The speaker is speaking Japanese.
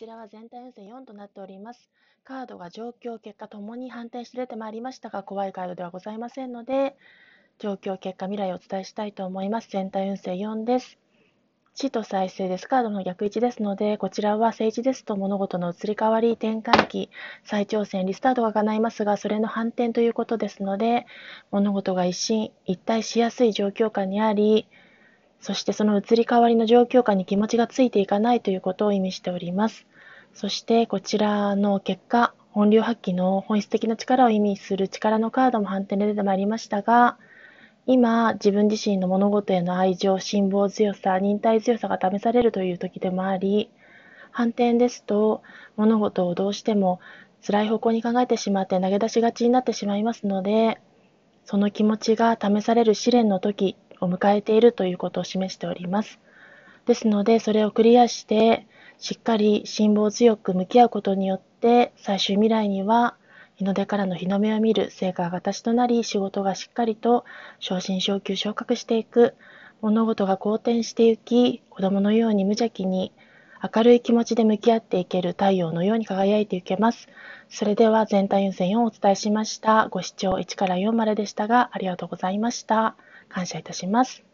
ちらは全体運勢4となっております。カードが状況、結果ともに反転して出てまいりましたが、怖いカードではございませんので、状況、結果、未来をお伝えしたいと思います。全体運勢4です。死と再生です。カードの逆位置ですので、こちらは政治ですと物事の移り変わり、転換期、再挑戦、リスタートが叶いますが、それの反転ということですので、物事が一進一退しやすい状況下にあり、そしてその移り変わりの状況下に気持ちがついていかないということを意味しております。そしてこちらの結果、本流発揮の本質的な力を意味する力のカードも反転で出てまいりましたが、今、自分自身の物事への愛情、辛抱強さ、忍耐強さが試されるという時でもあり、反転ですと、物事をどうしても辛い方向に考えてしまって投げ出しがちになってしまいますので、その気持ちが試される試練の時を迎えているということを示しております。ですので、それをクリアして、しっかり辛抱強く向き合うことによって、最終未来には日の出からの日の目を見る成果が形となり、仕事がしっかりと昇進昇級昇格していく、物事が好転していき、子供のように無邪気に明るい気持ちで向き合っていける太陽のように輝いていけます。それでは全体運勢4をお伝えしました。ご視聴1から4まででしたが、ありがとうございました。感謝いたします。